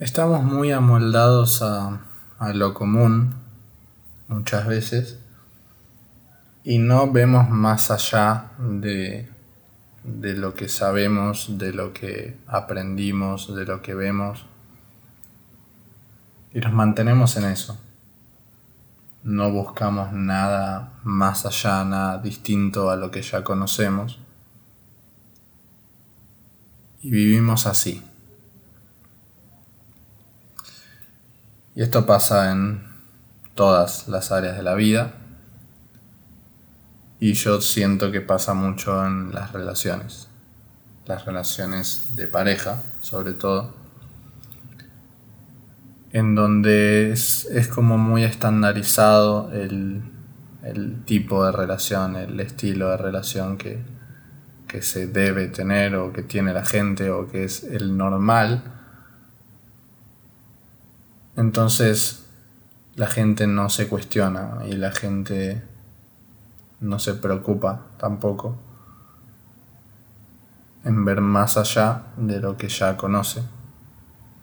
Estamos muy amoldados a, lo común muchas veces y no vemos más allá de, de lo que sabemos, de lo que aprendimos, de lo que vemos y nos mantenemos en eso. No buscamos nada más allá, nada distinto a lo que ya conocemos y vivimos así. Y esto pasa en todas las áreas de la vida. Y yo siento que pasa mucho en las relaciones. Las relaciones de pareja, sobre todo. En donde es, como muy estandarizado el, tipo de relación, el estilo de relación que, que se debe tener o que tiene la gente o que es el normal entonces la gente no se cuestiona y la gente no se preocupa tampoco en ver más allá de lo que ya conoce.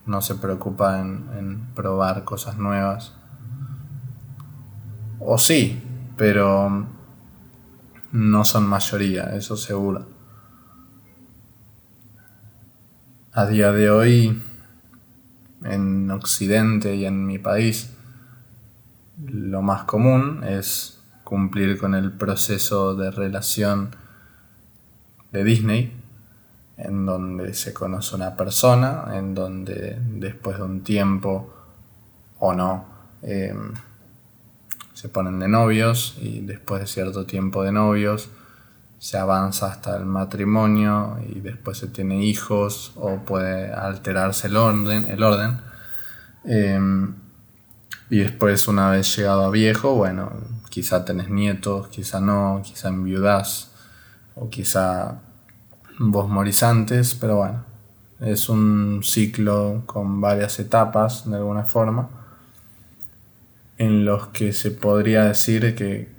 No se preocupa en, probar cosas nuevas. O sí, pero no son mayoría, eso seguro. A día de hoy en Occidente y en mi país, lo más común es cumplir con el proceso de relación de Disney, en donde se conoce una persona, en donde después de un tiempo o no, em, se ponen de novios y después de cierto tiempo de novios se avanza hasta el matrimonio y después se tiene hijos o puede alterarse el orden. El orden. Em, y después una vez llegado a viejo, bueno, quizá tenés nietos, quizá no, quizá enviudás o quizá vos morís antes, pero bueno, es un ciclo con varias etapas de alguna forma en los que se podría decir que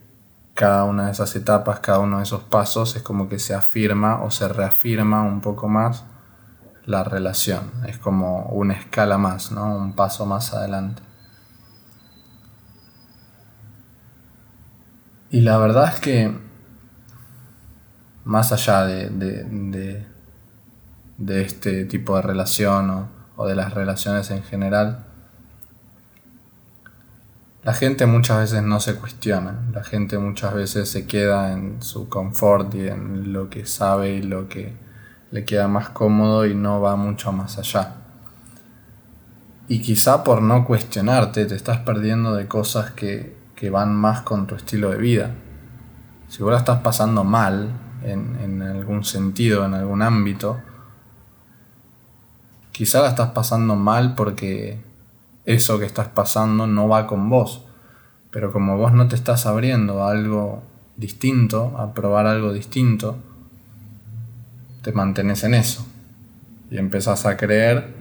cada una de esas etapas, cada uno de esos pasos, es como que se afirma o se reafirma un poco más la relación. Es como una escala más, ¿no? Un paso más adelante. Y la verdad es que, más allá de, de, este tipo de relación o de las relaciones en general, la gente muchas veces no se cuestiona, la gente muchas veces se queda en su confort y en lo que sabe y lo que le queda más cómodo y no va mucho más allá. Y quizá por no cuestionarte te estás perdiendo de cosas que, van más con tu estilo de vida. Si vos la estás pasando mal en, en algún sentido, en algún ámbito, quizá la estás pasando mal porque eso que estás pasando no va con vos. Pero como vos no te estás abriendo a algo distinto, a probar algo distinto, te mantenés en eso. Y empezás a creer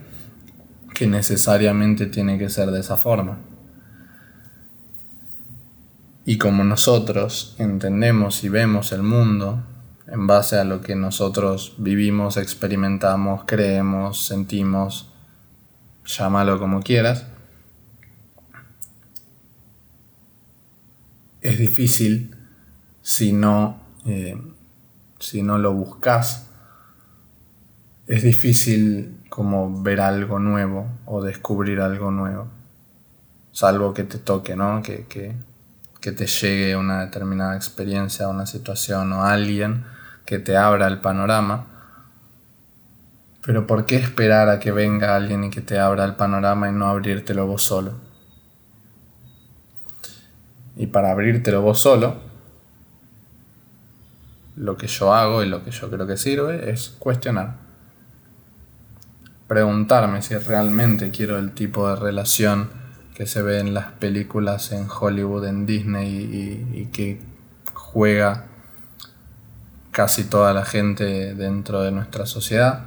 que necesariamente tiene que ser de esa forma. Y como nosotros entendemos y vemos el mundo en base a lo que nosotros vivimos, experimentamos, creemos, sentimos, llámalo como quieras, es difícil si no, eh, si no lo buscas. Es difícil como ver algo nuevo o descubrir algo nuevo. Salvo que te toque, ¿no? Que, que, que te llegue una determinada experiencia, una situación o alguien que te abra el panorama. Pero ¿por qué esperar a que venga alguien y que te abra el panorama y no abrírtelo vos solo? Y para abrírtelo vos solo, lo que yo hago y lo que yo creo que sirve es cuestionar. Preguntarme si realmente quiero el tipo de relación que se ve en las películas en Hollywood, en Disney y, que juega casi toda la gente dentro de nuestra sociedad,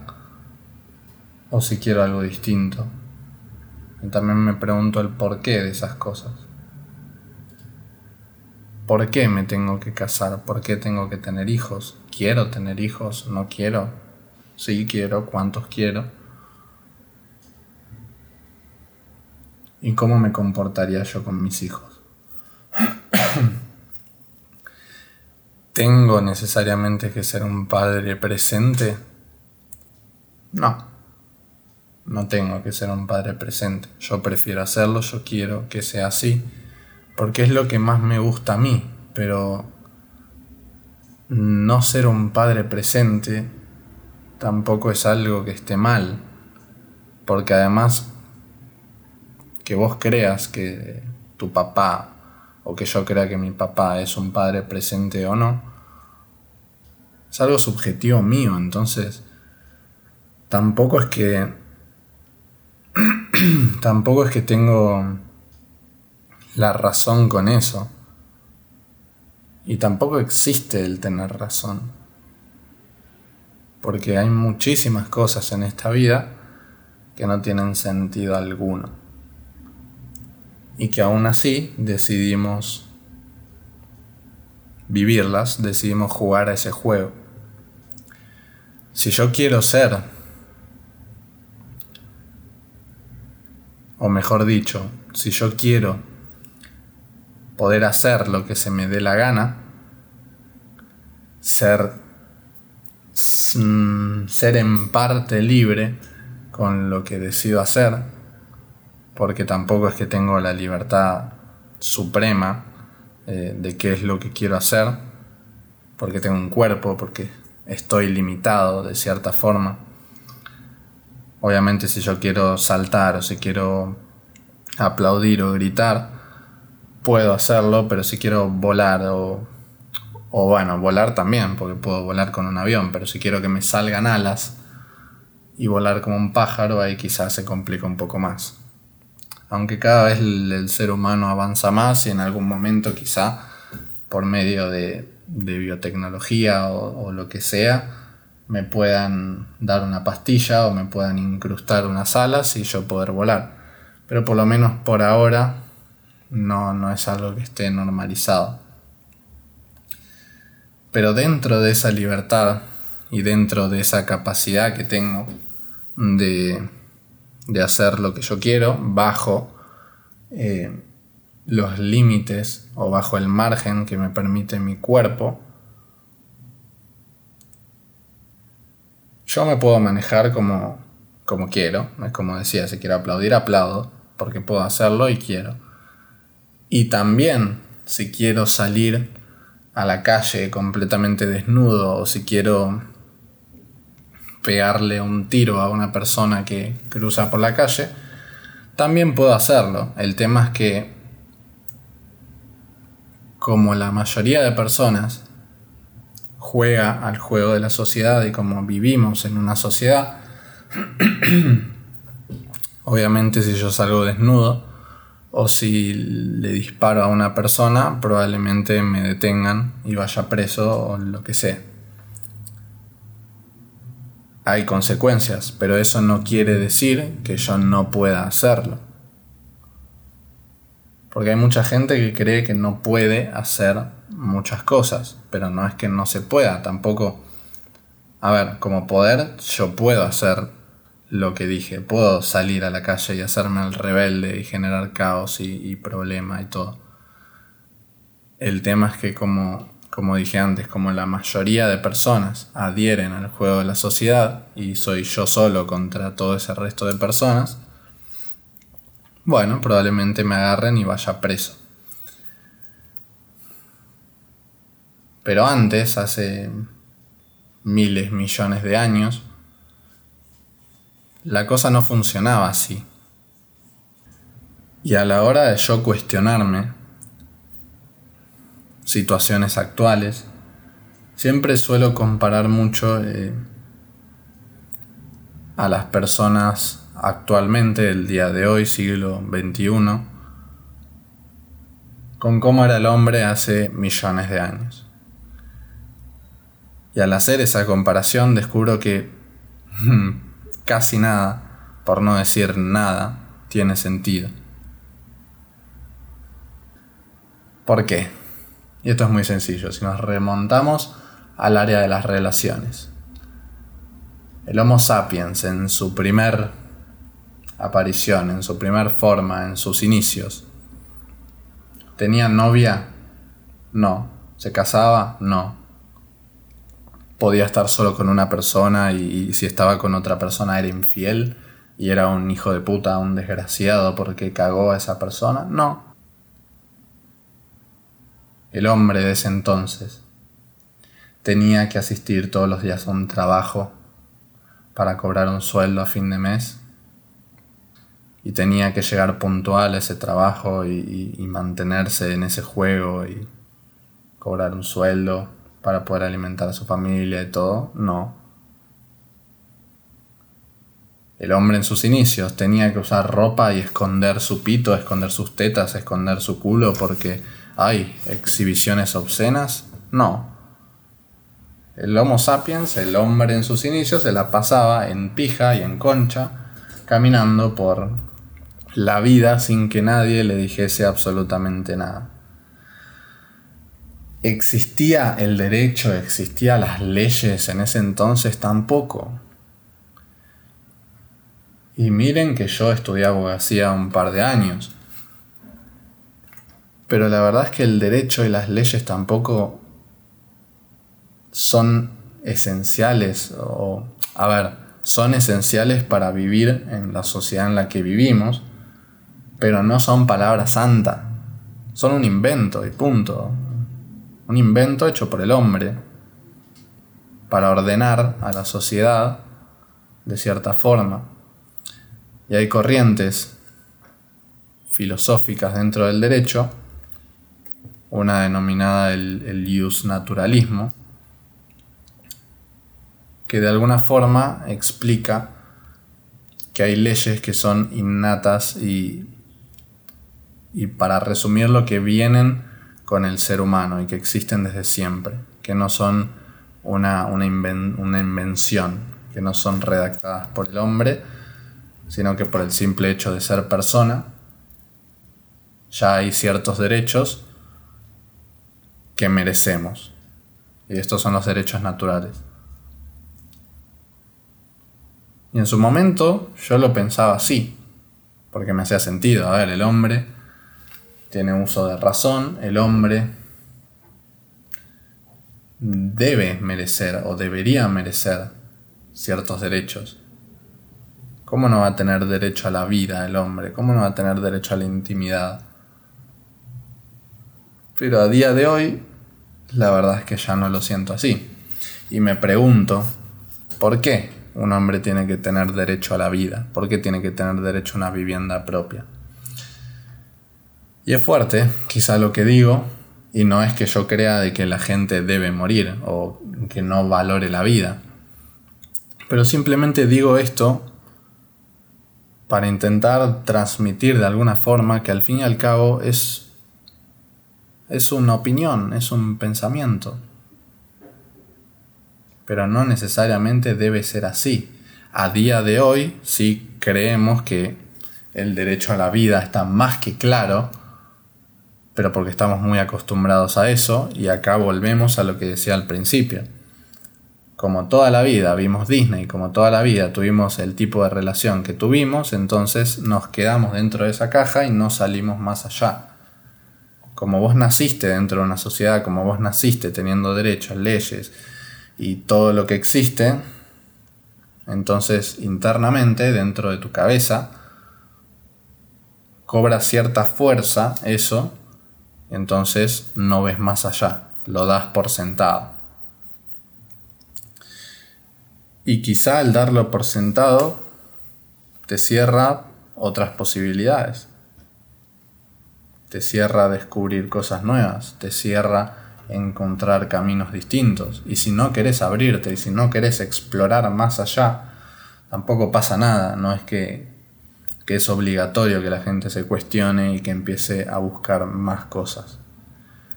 o si quiero algo distinto. Y también me pregunto el porqué de esas cosas. ¿Por qué me tengo que casar? ¿Por qué tengo que tener hijos? ¿Quiero tener hijos? ¿No quiero? Sí quiero, ¿cuántos quiero? y cómo me comportaría yo con mis hijos. ¿Tengo necesariamente que ser un padre presente? No, no tengo que ser un padre presente. Yo prefiero hacerlo, yo quiero que sea así, porque es lo que más me gusta a mí, pero no ser un padre presente tampoco es algo que esté mal, porque además que vos creas que tu papá o que yo crea que mi papá es un padre presente o no, es algo subjetivo mío, entonces tampoco es que tampoco es que tengo la razón con eso. Y tampoco existe el tener razón. Porque hay muchísimas cosas en esta vida que no tienen sentido alguno. Y que aún así decidimos vivirlas, decidimos jugar a ese juego. Si yo quiero ser, o mejor dicho, si yo quiero poder hacer lo que se me dé la gana, ser, mm, ser en parte libre con lo que decido hacer, porque tampoco es que tengo la libertad suprema eh, de qué es lo que quiero hacer, porque tengo un cuerpo, porque estoy limitado de cierta forma. Obviamente si yo quiero saltar o si quiero aplaudir o gritar, puedo hacerlo, pero si quiero volar o, o bueno, volar también, porque puedo volar con un avión, pero si quiero que me salgan alas y volar como un pájaro, ahí quizás se complica un poco más. Aunque cada vez el, ser humano avanza más y en algún momento quizá por medio de, biotecnología o, o lo que sea, me puedan dar una pastilla o me puedan incrustar unas alas y yo poder volar. Pero por lo menos por ahora no, no es algo que esté normalizado. Pero dentro de esa libertad y dentro de esa capacidad que tengo de, hacer lo que yo quiero, bajo eh, los límites o bajo el margen que me permite mi cuerpo, yo me puedo manejar como, como quiero. Es como decía, si quiero aplaudir, aplaudo, porque puedo hacerlo y quiero. Y también, si quiero salir a la calle completamente desnudo o si quiero pegarle un tiro a una persona que cruza por la calle, también puedo hacerlo. El tema es que, como la mayoría de personas juega al juego de la sociedad y como vivimos en una sociedad, obviamente si yo salgo desnudo, o si le disparo a una persona, probablemente me detengan y vaya preso o lo que sea. Hay consecuencias, pero eso no quiere decir que yo no pueda hacerlo. Porque hay mucha gente que cree que no puede hacer muchas cosas, pero no es que no se pueda, tampoco... A ver, como poder yo puedo hacer lo que dije, puedo salir a la calle y hacerme el rebelde y generar caos y, y problema y todo. El tema es que como, como dije antes, como la mayoría de personas adhieren al juego de la sociedad y soy yo solo contra todo ese resto de personas, bueno, probablemente me agarren y vaya preso. Pero antes, hace miles, millones de años, la cosa no funcionaba así. Y a la hora de yo cuestionarme situaciones actuales, siempre suelo comparar mucho eh, a las personas actualmente, el día de hoy, siglo XXI, con cómo era el hombre hace millones de años. Y al hacer esa comparación descubro que hmm, casi nada, por no decir nada, tiene sentido. ¿Por qué? Y esto es muy sencillo, si nos remontamos al área de las relaciones. El Homo sapiens en su primer aparición, en su primer forma, en sus inicios. ¿Tenía novia? No. ¿Se casaba? No. Podía estar solo con una persona y, si estaba con otra persona era infiel y era un hijo de puta, un desgraciado porque cagó a esa persona. No. El hombre de ese entonces tenía que asistir todos los días a un trabajo para cobrar un sueldo a fin de mes y tenía que llegar puntual a ese trabajo y, mantenerse en ese juego y cobrar un sueldo para poder alimentar a su familia y todo, no. El hombre en sus inicios tenía que usar ropa y esconder su pito, esconder sus tetas, esconder su culo porque hay exhibiciones obscenas, no. El Homo sapiens, el hombre en sus inicios, se la pasaba en pija y en concha, caminando por la vida sin que nadie le dijese absolutamente nada. ¿Existía el derecho, existían las leyes en ese entonces tampoco? Y miren que yo estudié abogacía un par de años. Pero la verdad es que el derecho y las leyes tampoco son esenciales o, a ver, son esenciales para vivir en la sociedad en la que vivimos, pero no son palabras santas. Son un invento y punto. Un invento hecho por el hombre para ordenar a la sociedad de cierta forma. Y hay corrientes filosóficas dentro del derecho, una denominada el, el naturalismo, que de alguna forma explica que hay leyes que son innatas y y para resumir lo que vienen con el ser humano y que existen desde siempre, que no son una, una, invención, que no son redactadas por el hombre, sino que por el simple hecho de ser persona, ya hay ciertos derechos que merecemos. Y estos son los derechos naturales. Y en su momento yo lo pensaba así, porque me hacía sentido. A ver, el hombre tiene uso de razón, el hombre debe merecer o debería merecer ciertos derechos. ¿Cómo no va a tener derecho a la vida el hombre? ¿Cómo no va a tener derecho a la intimidad? Pero a día de hoy, la verdad es que ya no lo siento así. Y me pregunto, ¿por qué un hombre tiene que tener derecho a la vida? ¿Por qué tiene que tener derecho a una vivienda propia? Y es fuerte, quizá lo que digo, y no es que yo crea de que la gente debe morir o que no valore la vida. Pero simplemente digo esto para intentar transmitir de alguna forma que al fin y al cabo es, es una opinión, es un pensamiento. Pero no necesariamente debe ser así. A día de hoy sí creemos que el derecho a la vida está más que claro pero porque estamos muy acostumbrados a eso y acá volvemos a lo que decía al principio. Como toda la vida vimos Disney, como toda la vida tuvimos el tipo de relación que tuvimos, entonces nos quedamos dentro de esa caja y no salimos más allá. Como vos naciste dentro de una sociedad, como vos naciste teniendo derechos, leyes y todo lo que existe, entonces internamente dentro de tu cabeza cobra cierta fuerza eso entonces no ves más allá, lo das por sentado. Y quizá al darlo por sentado te cierra otras posibilidades. Te cierra descubrir cosas nuevas, te cierra encontrar caminos distintos. Y si no querés abrirte y si no querés explorar más allá, tampoco pasa nada. No es que que es obligatorio que la gente se cuestione y que empiece a buscar más cosas.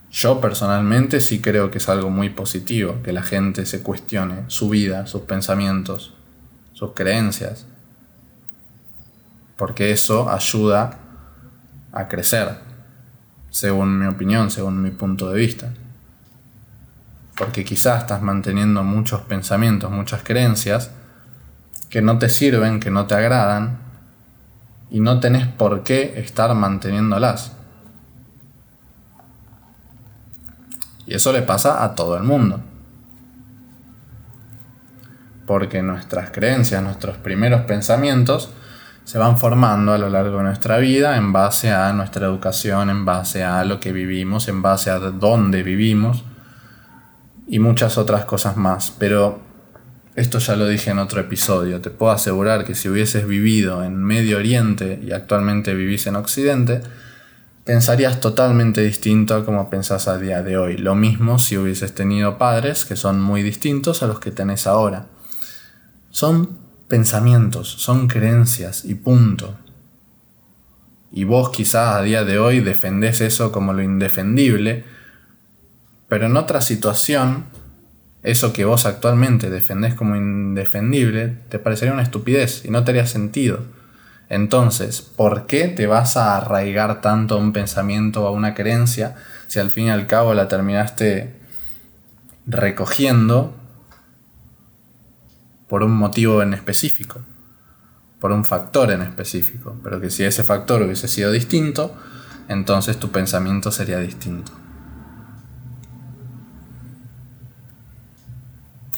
Yo personalmente sí creo que es algo muy positivo que la gente se cuestione su vida, sus pensamientos, sus creencias, porque eso ayuda a crecer, según mi opinión, según mi punto de vista. Porque quizás estás manteniendo muchos pensamientos, muchas creencias que no te sirven, que no te agradan, y no tenés por qué estar manteniéndolas. Y eso le pasa a todo el mundo. Porque nuestras creencias, nuestros primeros pensamientos, se van formando a lo largo de nuestra vida en base a nuestra educación, en base a lo que vivimos, en base a dónde vivimos y muchas otras cosas más. Pero esto ya lo dije en otro episodio. Te puedo asegurar que si hubieses vivido en Medio Oriente y actualmente vivís en Occidente, pensarías totalmente distinto a como pensás a día de hoy. Lo mismo si hubieses tenido padres que son muy distintos a los que tenés ahora. Son pensamientos, son creencias y punto. Y vos quizás a día de hoy defendés eso como lo indefendible, pero en otra situación, eso que vos actualmente defendés como indefendible, te parecería una estupidez y no te haría sentido. Entonces, ¿por qué te vas a arraigar tanto a un pensamiento o a una creencia si al fin y al cabo la terminaste recogiendo por un motivo en específico, por un factor en específico? Pero que si ese factor hubiese sido distinto, entonces tu pensamiento sería distinto.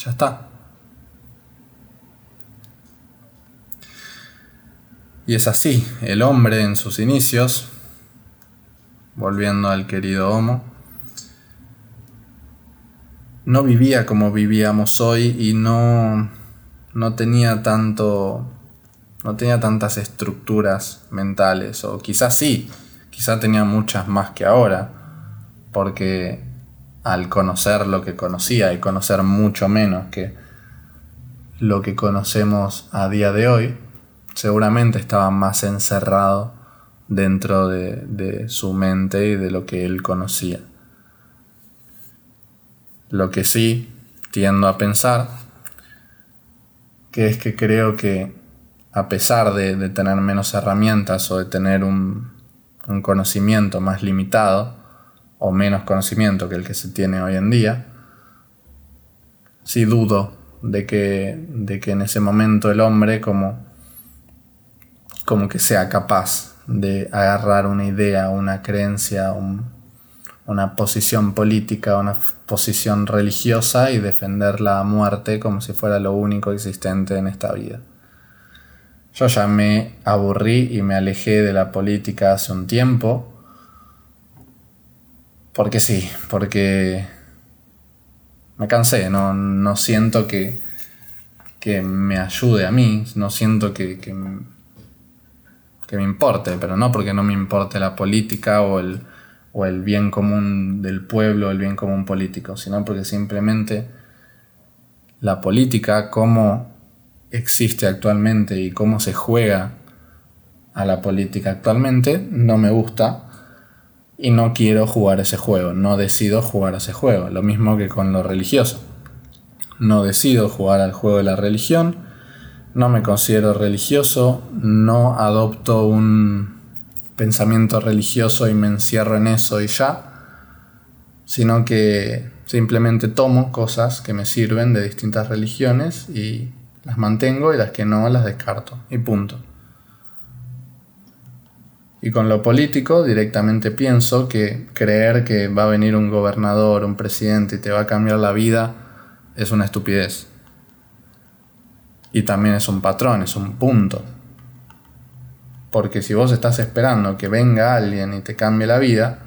Ya está. Y es así, el hombre en sus inicios, volviendo al querido Homo, no vivía como vivíamos hoy y no, no tenía tanto no tenía tantas estructuras mentales o quizás sí, quizás tenía muchas más que ahora, porque al conocer lo que conocía y conocer mucho menos que lo que conocemos a día de hoy, seguramente estaba más encerrado dentro de, su mente y de lo que él conocía. Lo que sí tiendo a pensar, que es que creo que a pesar de, tener menos herramientas o de tener un, un conocimiento más limitado, o menos conocimiento que el que se tiene hoy en día, sí dudo de que, de que en ese momento el hombre como como que sea capaz de agarrar una idea, una creencia, una posición política, una posición religiosa y defenderla a muerte como si fuera lo único existente en esta vida. Yo ya me aburrí y me alejé de la política hace un tiempo, porque sí, porque me cansé, no, no siento que, que me ayude a mí, no siento que, que que me importe, pero no porque no me importe la política o el, o el bien común del pueblo, el bien común político, sino porque simplemente la política, cómo existe actualmente y cómo se juega a la política actualmente, no me gusta y no quiero jugar ese juego, no decido jugar ese juego, lo mismo que con lo religioso. No decido jugar al juego de la religión, no me considero religioso, no adopto un pensamiento religioso y me encierro en eso y ya, sino que simplemente tomo cosas que me sirven de distintas religiones y las mantengo y las que no las descarto y punto. Y con lo político directamente pienso que creer que va a venir un gobernador, un presidente y te va a cambiar la vida es una estupidez. Y también es un patrón, es un punto. Porque si vos estás esperando que venga alguien y te cambie la vida,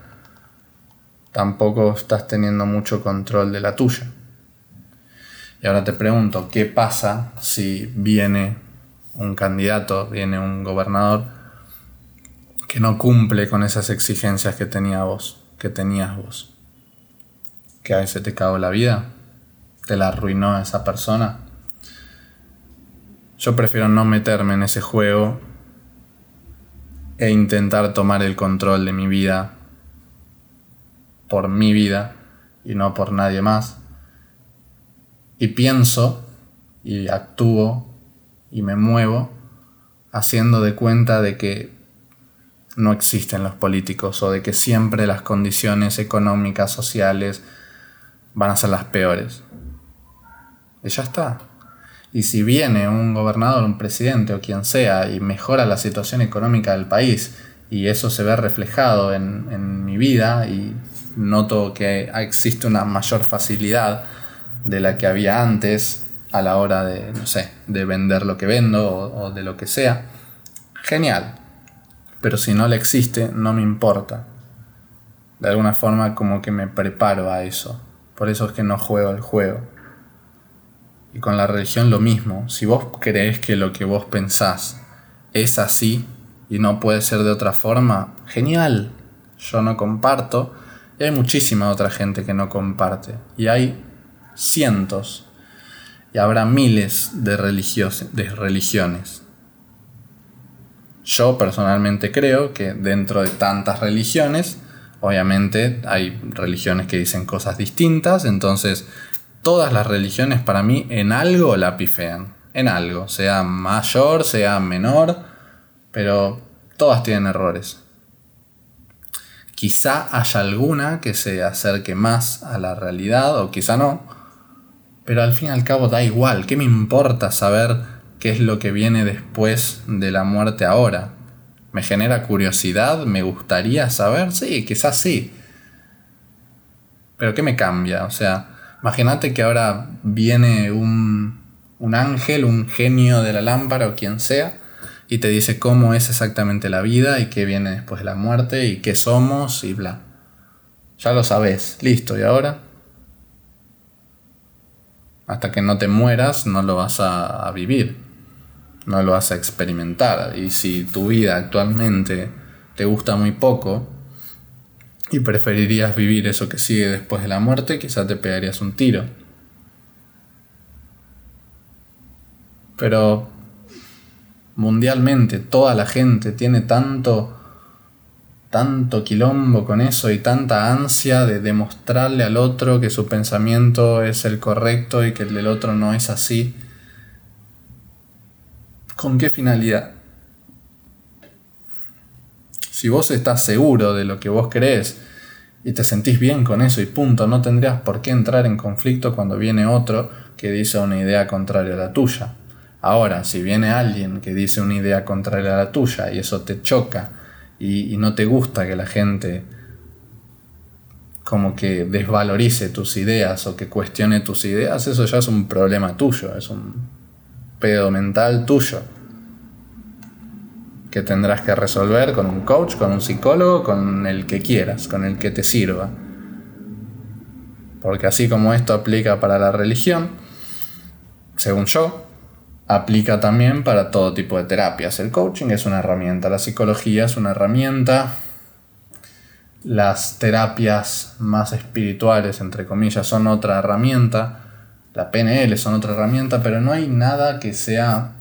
tampoco estás teniendo mucho control de la tuya. Y ahora te pregunto, ¿qué pasa si viene un candidato, viene un gobernador que no cumple con esas exigencias que tenía vos, que tenías vos? Que a veces te cagó la vida, te la arruinó esa persona yo prefiero no meterme en ese juego e intentar tomar el control de mi vida por mi vida y no por nadie más. Y pienso y actúo y me muevo haciendo de cuenta de que no existen los políticos o de que siempre las condiciones económicas, sociales van a ser las peores. Y ya está. Y si viene un gobernador, un presidente o quien sea y mejora la situación económica del país y eso se ve reflejado en, en mi vida y noto que existe una mayor facilidad de la que había antes a la hora de, no sé, de vender lo que vendo o, de lo que sea, genial. Pero si no le existe, no me importa. De alguna forma como que me preparo a eso. Por eso es que no juego el juego. Y con la religión lo mismo. Si vos crees que lo que vos pensás es así y no puede ser de otra forma, genial. Yo no comparto. Y hay muchísima otra gente que no comparte. Y hay cientos y habrá miles de, de religiones. Yo personalmente creo que dentro de tantas religiones, obviamente hay religiones que dicen cosas distintas, entonces todas las religiones para mí en algo la pifean, en algo, sea mayor, sea menor, pero todas tienen errores. Quizá haya alguna que se acerque más a la realidad o quizá no, pero al fin y al cabo da igual, ¿qué me importa saber qué es lo que viene después de la muerte ahora? ¿Me genera curiosidad? ¿Me gustaría saber? Sí, quizás sí. Pero ¿qué me cambia? O sea, imagínate que ahora viene un, un ángel, un genio de la lámpara o quien sea, y te dice cómo es exactamente la vida y qué viene después de la muerte y qué somos y bla. Ya lo sabes, listo, ¿y ahora? hasta que no te mueras no lo vas a, vivir, no lo vas a experimentar. Y si tu vida actualmente te gusta muy poco y preferirías vivir eso que sigue después de la muerte, quizá te pegarías un tiro. Pero mundialmente toda la gente tiene tanto tanto quilombo con eso y tanta ansia de demostrarle al otro que su pensamiento es el correcto y que el del otro no es así. ¿Con qué finalidad? Si vos estás seguro de lo que vos crees y te sentís bien con eso y punto, no tendrías por qué entrar en conflicto cuando viene otro que dice una idea contraria a la tuya. Ahora, si viene alguien que dice una idea contraria a la tuya y eso te choca, y, no te gusta que la gente como que desvalorice tus ideas o que cuestione tus ideas, eso ya es un problema tuyo, es un pedo mental tuyo que tendrás que resolver con un coach, con un psicólogo, con el que quieras, con el que te sirva. Porque así como esto aplica para la religión, según yo, aplica también para todo tipo de terapias. El coaching es una herramienta, la psicología es una herramienta, las terapias más espirituales, entre comillas, son otra herramienta, la PNL son otra herramienta, pero no hay nada que sea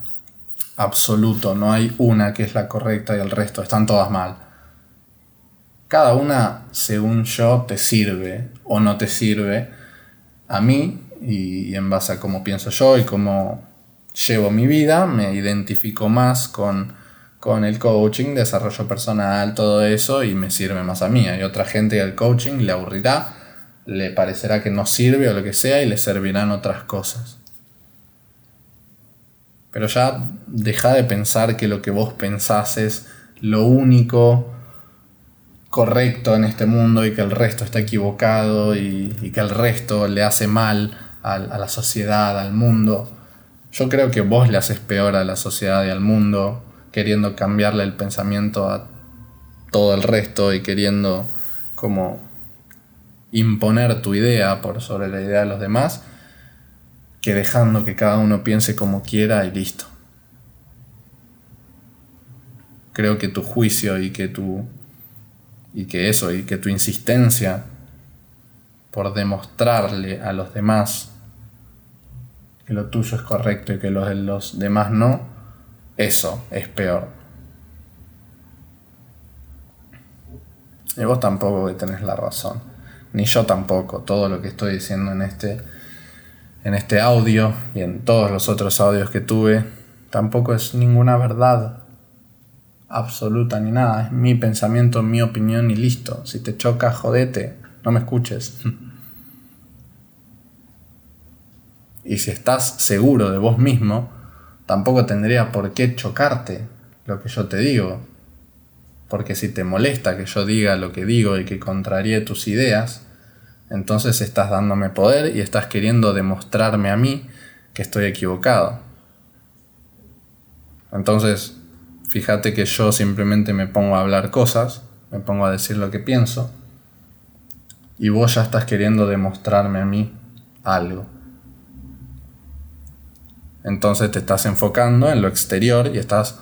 absoluto, no hay una que es la correcta y el resto están todas mal. Cada una, según yo, te sirve o no te sirve a mí y, en base a cómo pienso yo y cómo llevo mi vida, me identifico más con, el coaching, desarrollo personal, todo eso, y me sirve más a mí. Hay otra gente que el coaching le aburrirá, le parecerá que no sirve o lo que sea, y le servirán otras cosas. Pero ya deja de pensar que lo que vos pensás es lo único correcto en este mundo y que el resto está equivocado y, que el resto le hace mal a la sociedad, al mundo. Yo creo que vos le haces peor a la sociedad y al mundo, queriendo cambiarle el pensamiento a todo el resto y queriendo como imponer tu idea por sobre la idea de los demás, que dejando que cada uno piense como quiera y listo. Creo que tu juicio y que tu y que eso y que tu insistencia por demostrarle a los demás que lo tuyo es correcto y que los de los demás no, eso es peor. Y vos tampoco que tenés la razón. Ni yo tampoco. Todo lo que estoy diciendo en este, en este audio y en todos los otros audios que tuve, tampoco es ninguna verdad absoluta ni nada. Es mi pensamiento, mi opinión y listo. Si te choca, jodete. No me escuches. Y si estás seguro de vos mismo, tampoco tendría por qué chocarte lo que yo te digo. Porque si te molesta que yo diga lo que digo y que contraríe tus ideas, entonces estás dándome poder y estás queriendo demostrarme a mí que estoy equivocado. Entonces, fíjate que yo simplemente me pongo a hablar cosas, me pongo a decir lo que pienso, y vos ya estás queriendo demostrarme a mí algo. Entonces te estás enfocando en lo exterior y estás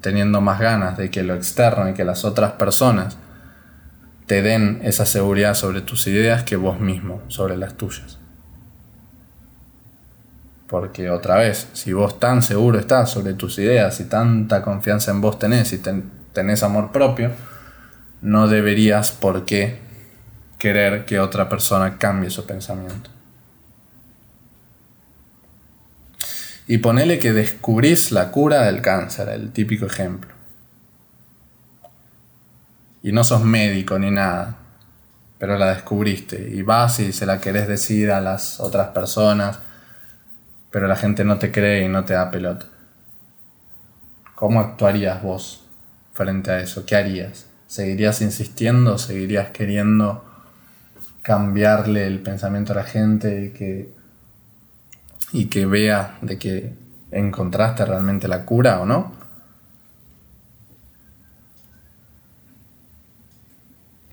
teniendo más ganas de que lo externo y que las otras personas te den esa seguridad sobre tus ideas que vos mismo sobre las tuyas. Porque otra vez, si vos tan seguro estás sobre tus ideas y tanta confianza en vos tenés y tenés amor propio, no deberías por qué querer que otra persona cambie su pensamiento. Y ponele que descubrís la cura del cáncer, el típico ejemplo. Y no sos médico ni nada, pero la descubriste y vas y se la querés decir a las otras personas, pero la gente no te cree y no te da pelota. ¿Cómo actuarías vos frente a eso? ¿Qué harías? ¿Seguirías insistiendo? ¿Seguirías queriendo cambiarle el pensamiento a la gente y que, y que vea de que encontraste realmente la cura o no.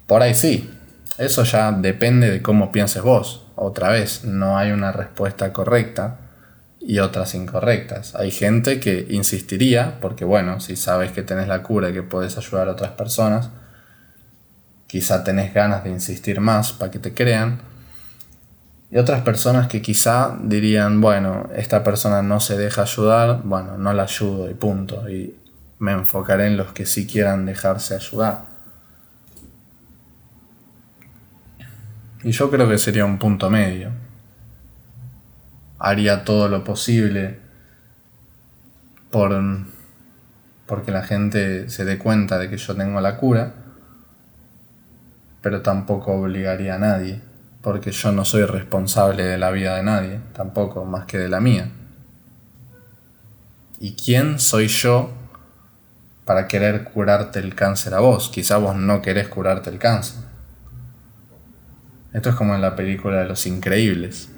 Por ahí sí, eso ya depende de cómo pienses vos. Otra vez, no hay una respuesta correcta y otras incorrectas. Hay gente que insistiría, porque bueno, si sabes que tenés la cura y que puedes ayudar a otras personas, quizá tenés ganas de insistir más para que te crean. Y otras personas que quizá dirían, bueno, esta persona no se deja ayudar, bueno, no la ayudo y punto. Y me enfocaré en los que sí quieran dejarse ayudar. Y yo creo que sería un punto medio. Haría todo lo posible por porque la gente se dé cuenta de que yo tengo la cura pero tampoco obligaría a nadie, porque yo no soy responsable de la vida de nadie, tampoco, más que de la mía. ¿Y quién soy yo para querer curarte el cáncer a vos? Quizá vos no querés curarte el cáncer. Esto es como en la película de Los Increíbles.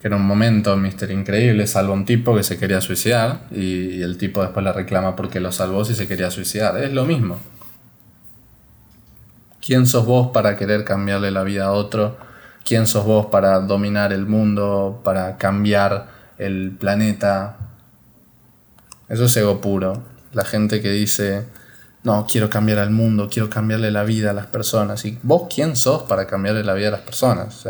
Que en un momento Mr. Increíble salva a un tipo que se quería suicidar y el tipo después le reclama porque lo salvó si se quería suicidar. Es lo mismo. ¿Quién sos vos para querer cambiarle la vida a otro? ¿Quién sos vos para dominar el mundo, para cambiar el planeta? Eso es ego puro. La gente que dice, no, quiero cambiar al mundo, quiero cambiarle la vida a las personas. ¿Y vos quién sos para cambiarle la vida a las personas?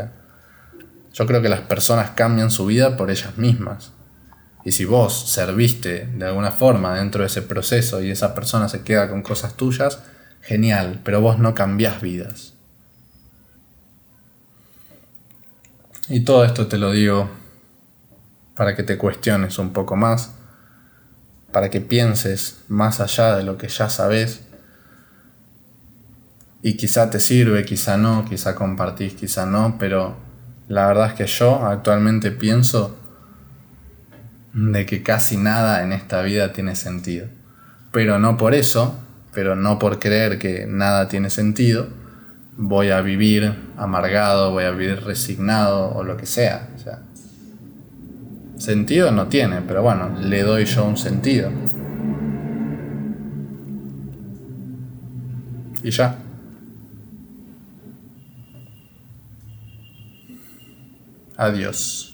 yo creo que las personas cambian su vida por ellas mismas. Y si vos serviste de alguna forma dentro de ese proceso y esa persona se queda con cosas tuyas, genial, pero vos no cambiás vidas. Y todo esto te lo digo para que te cuestiones un poco más, para que pienses más allá de lo que ya sabes. Y quizá te sirve, quizá no, quizá compartís, quizá no, pero la verdad es que yo actualmente pienso de que casi nada en esta vida tiene sentido. Pero no por eso pero no por creer que nada tiene sentido, voy a vivir amargado, voy a vivir resignado o lo que sea. Sentido no tiene, pero bueno, le doy yo un sentido. Y ya. Adiós.